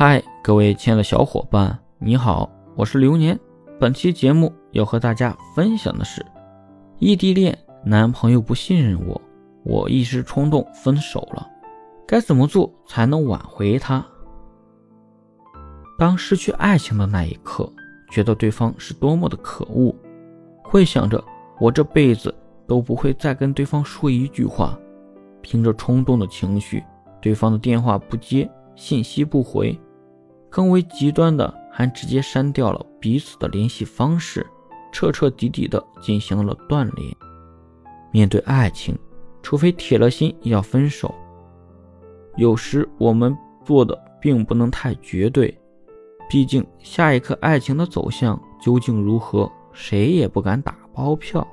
嗨，各位亲爱的小伙伴，你好，我是流年。本期节目要和大家分享的是异地恋，男朋友不信任我，我一时冲动分手了，该怎么做才能挽回他？当失去爱情的那一刻，觉得对方是多么的可恶，会想着我这辈子都不会再跟对方说一句话，凭着冲动的情绪，对方的电话不接。信息不回，更为极端的还直接删掉了彼此的联系方式，彻彻底底的进行了断联。面对爱情，除非铁了心要分手，有时我们做的并不能太绝对，毕竟下一刻爱情的走向究竟如何，谁也不敢打包票。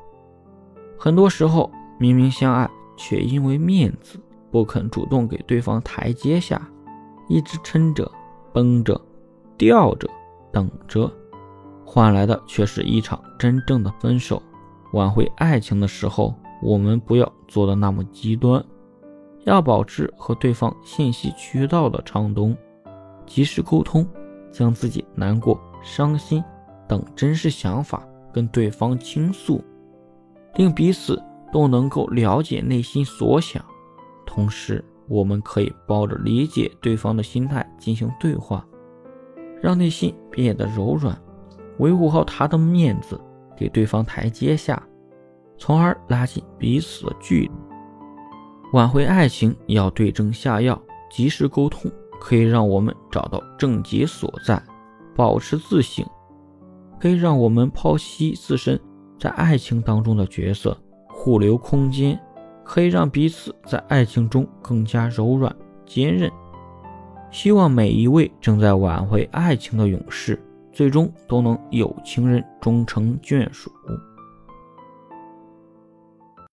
很多时候明明相爱，却因为面子不肯主动给对方台阶下。一直撑着、绷着、吊着、等着，换来的却是一场真正的分手。挽回爱情的时候，我们不要做的那么极端，要保持和对方信息渠道的畅通，及时沟通，将自己难过、伤心等真实想法跟对方倾诉，令彼此都能够了解内心所想，同时。我们可以抱着理解对方的心态进行对话，让内心变得柔软，维护好他的面子，给对方台阶下，从而拉近彼此的距离。挽回爱情要对症下药，及时沟通，可以让我们找到症结所在，保持自省，可以让我们剖析自身在爱情当中的角色，互留空间。可以让彼此在爱情中更加柔软坚韧。希望每一位正在挽回爱情的勇士，最终都能有情人终成眷属。